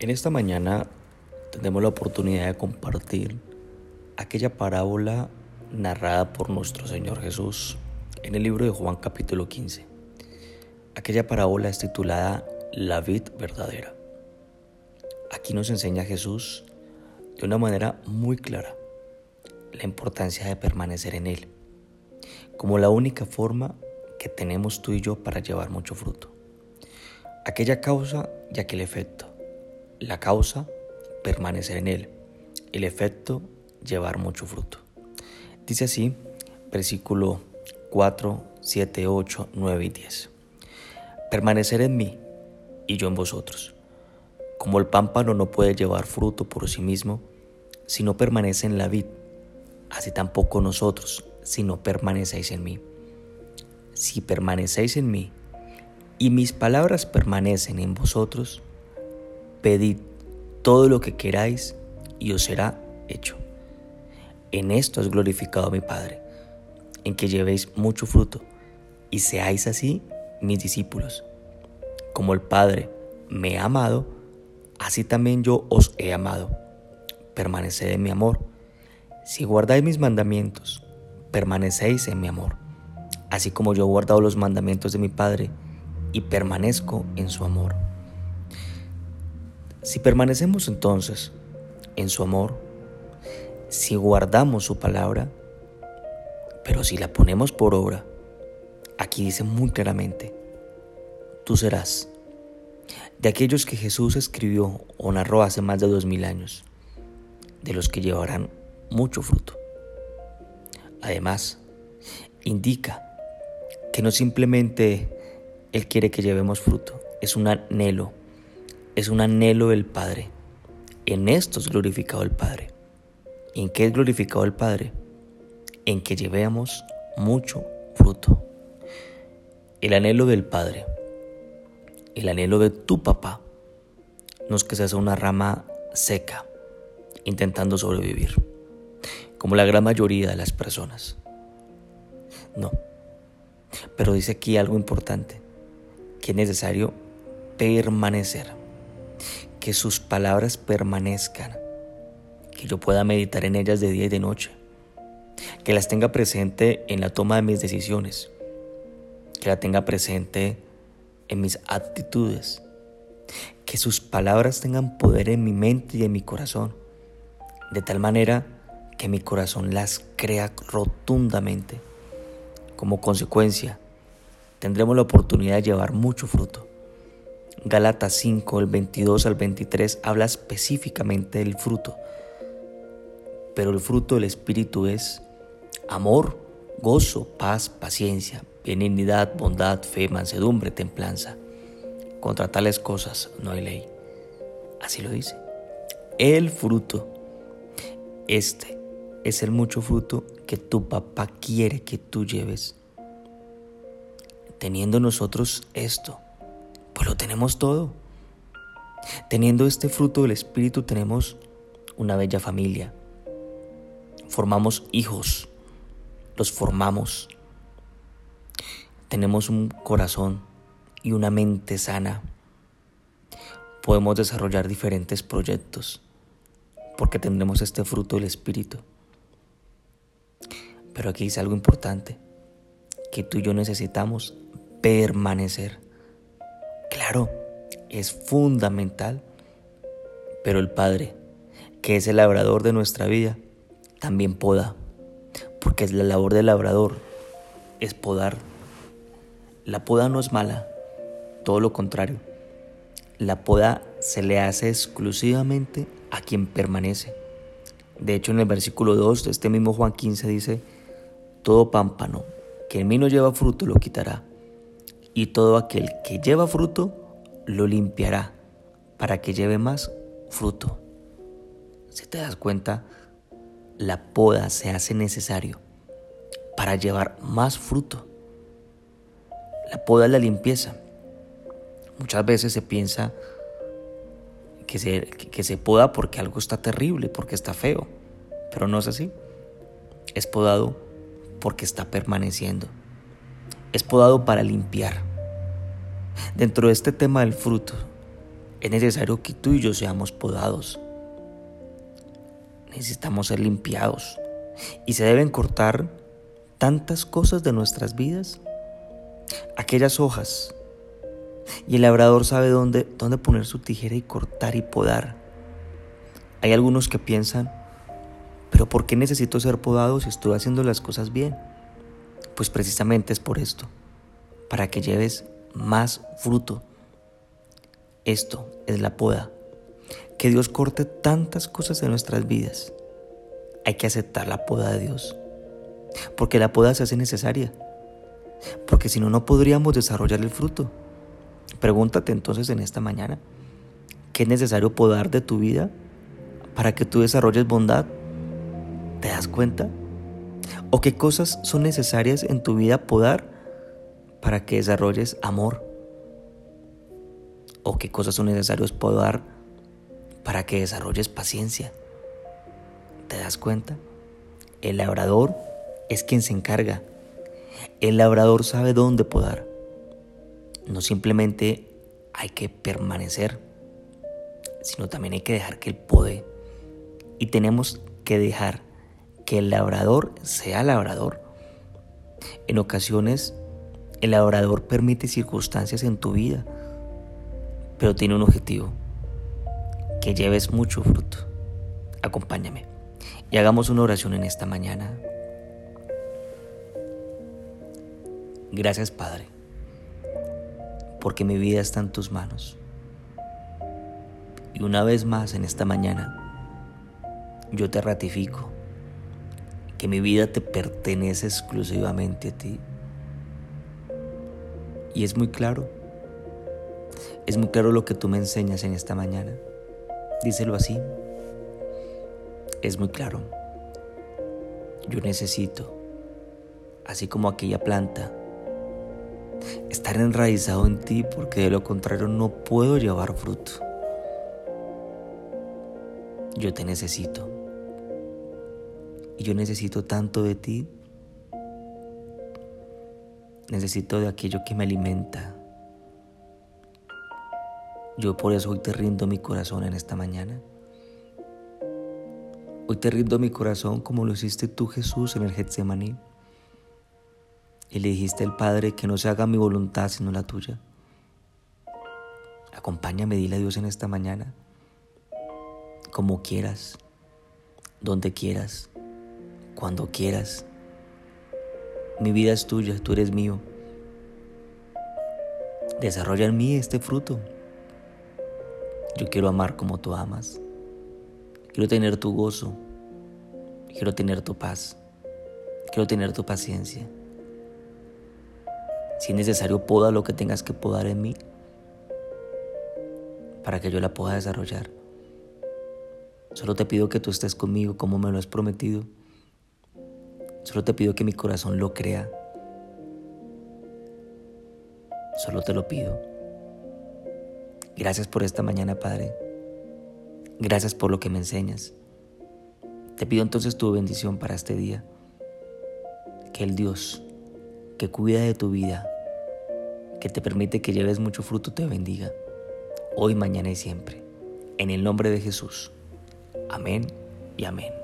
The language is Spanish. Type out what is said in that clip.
En esta mañana tendremos la oportunidad de compartir aquella parábola narrada por nuestro Señor Jesús en el libro de Juan capítulo 15. Aquella parábola es titulada La vid verdadera. Aquí nos enseña Jesús de una manera muy clara la importancia de permanecer en Él, como la única forma que tenemos tú y yo para llevar mucho fruto. Aquella causa y aquel efecto la causa, permanecer en él. El efecto, llevar mucho fruto. Dice así, versículo 4, 7, 8, 9 y 10. Permanecer en mí y yo en vosotros. Como el pámpano no puede llevar fruto por sí mismo si no permanece en la vid, así tampoco nosotros si no permanecéis en mí. Si permanecéis en mí y mis palabras permanecen en vosotros, Pedid todo lo que queráis y os será hecho. En esto es glorificado mi Padre, en que llevéis mucho fruto y seáis así mis discípulos. Como el Padre me ha amado, así también yo os he amado. Permaneced en mi amor. Si guardáis mis mandamientos, permanecéis en mi amor, así como yo he guardado los mandamientos de mi Padre y permanezco en su amor. Si permanecemos entonces en su amor, si guardamos su palabra, pero si la ponemos por obra, aquí dice muy claramente, tú serás de aquellos que Jesús escribió o narró hace más de dos mil años, de los que llevarán mucho fruto. Además, indica que no simplemente Él quiere que llevemos fruto, es un anhelo es un anhelo del Padre. En esto es glorificado el Padre. ¿En qué es glorificado el Padre? En que llevemos mucho fruto. El anhelo del Padre, el anhelo de tu papá, no es que seas una rama seca, intentando sobrevivir, como la gran mayoría de las personas. No. Pero dice aquí algo importante, que es necesario permanecer que sus palabras permanezcan, que yo pueda meditar en ellas de día y de noche, que las tenga presente en la toma de mis decisiones, que la tenga presente en mis actitudes, que sus palabras tengan poder en mi mente y en mi corazón, de tal manera que mi corazón las crea rotundamente. Como consecuencia, tendremos la oportunidad de llevar mucho fruto. Galatas 5, el 22 al 23, habla específicamente del fruto. Pero el fruto del Espíritu es amor, gozo, paz, paciencia, benignidad, bondad, fe, mansedumbre, templanza. Contra tales cosas no hay ley. Así lo dice. El fruto, este es el mucho fruto que tu papá quiere que tú lleves. Teniendo nosotros esto, pues lo tenemos todo. Teniendo este fruto del Espíritu tenemos una bella familia. Formamos hijos, los formamos. Tenemos un corazón y una mente sana. Podemos desarrollar diferentes proyectos porque tendremos este fruto del Espíritu. Pero aquí dice algo importante, que tú y yo necesitamos permanecer. Claro, es fundamental, pero el Padre, que es el labrador de nuestra vida, también poda, porque es la labor del labrador, es podar. La poda no es mala, todo lo contrario. La poda se le hace exclusivamente a quien permanece. De hecho, en el versículo 2 de este mismo Juan 15 dice, todo pámpano que en mí no lleva fruto lo quitará y todo aquel que lleva fruto lo limpiará para que lleve más fruto. Si te das cuenta, la poda se hace necesario para llevar más fruto. La poda es la limpieza. Muchas veces se piensa que se, que se poda porque algo está terrible, porque está feo, pero no es así. Es podado porque está permaneciendo es podado para limpiar. Dentro de este tema del fruto, Es necesario que tú y yo seamos podados. Necesitamos ser limpiados. Y se deben cortar tantas cosas de nuestras vidas. Aquellas hojas. Y el labrador sabe dónde, dónde poner su tijera y cortar y podar. Hay algunos que piensan, pero ¿por qué necesito ser podado si estoy haciendo las cosas bien? Pues precisamente es por esto, para que lleves más fruto. Esto es la poda. Que Dios corte tantas cosas de nuestras vidas. Hay que aceptar la poda de Dios. Porque la poda se hace necesaria. Porque si no, no podríamos desarrollar el fruto. Pregúntate entonces en esta mañana, ¿qué es necesario podar de tu vida para que tú desarrolles bondad? ¿Te das cuenta? ¿O qué cosas son necesarias en tu vida podar para que desarrolles amor? ¿O qué cosas son necesarias podar para que desarrolles paciencia? ¿Te das cuenta? El labrador es quien se encarga. El labrador sabe dónde podar. No simplemente hay que permanecer, sino también hay que dejar que él pode. Y tenemos que dejar que el labrador sea labrador. En ocasiones, el labrador permite circunstancias en tu vida, pero tiene un objetivo, que lleves mucho fruto. Acompáñame y hagamos una oración en esta mañana. Gracias Padre, porque mi vida está en tus manos. Y una vez más en esta mañana, yo te ratifico que mi vida te pertenece exclusivamente a ti. Y es muy claro, es muy claro lo que tú me enseñas en esta mañana. Díselo así. Es muy claro. Yo necesito, así como aquella planta, estar enraizado en ti porque de lo contrario no puedo llevar fruto. Yo te necesito. Y yo necesito tanto de ti. Necesito de aquello que me alimenta. Yo por eso hoy te rindo mi corazón en esta mañana. Hoy te rindo mi corazón como lo hiciste tú Jesús en el Getsemaní. Y le dijiste al Padre que no se haga mi voluntad sino la tuya. Acompáñame, dile a Dios en esta mañana. Como quieras, donde quieras cuando quieras. Mi vida es tuya, tú eres mío. Desarrolla en mí este fruto. Yo quiero amar como tú amas. Quiero tener tu gozo. Quiero tener tu paz. Quiero tener tu paciencia. Si es necesario, poda lo que tengas que podar en mí para que yo la pueda desarrollar. Solo te pido que tú estés conmigo como me lo has prometido. Solo te pido que mi corazón lo crea. Solo te lo pido. Gracias por esta mañana, Padre. Gracias por lo que me enseñas. Te pido entonces tu bendición para este día. Que el Dios que cuida de tu vida, que te permite que lleves mucho fruto, te bendiga. Hoy, mañana y siempre. En el nombre de Jesús. Amén y amén.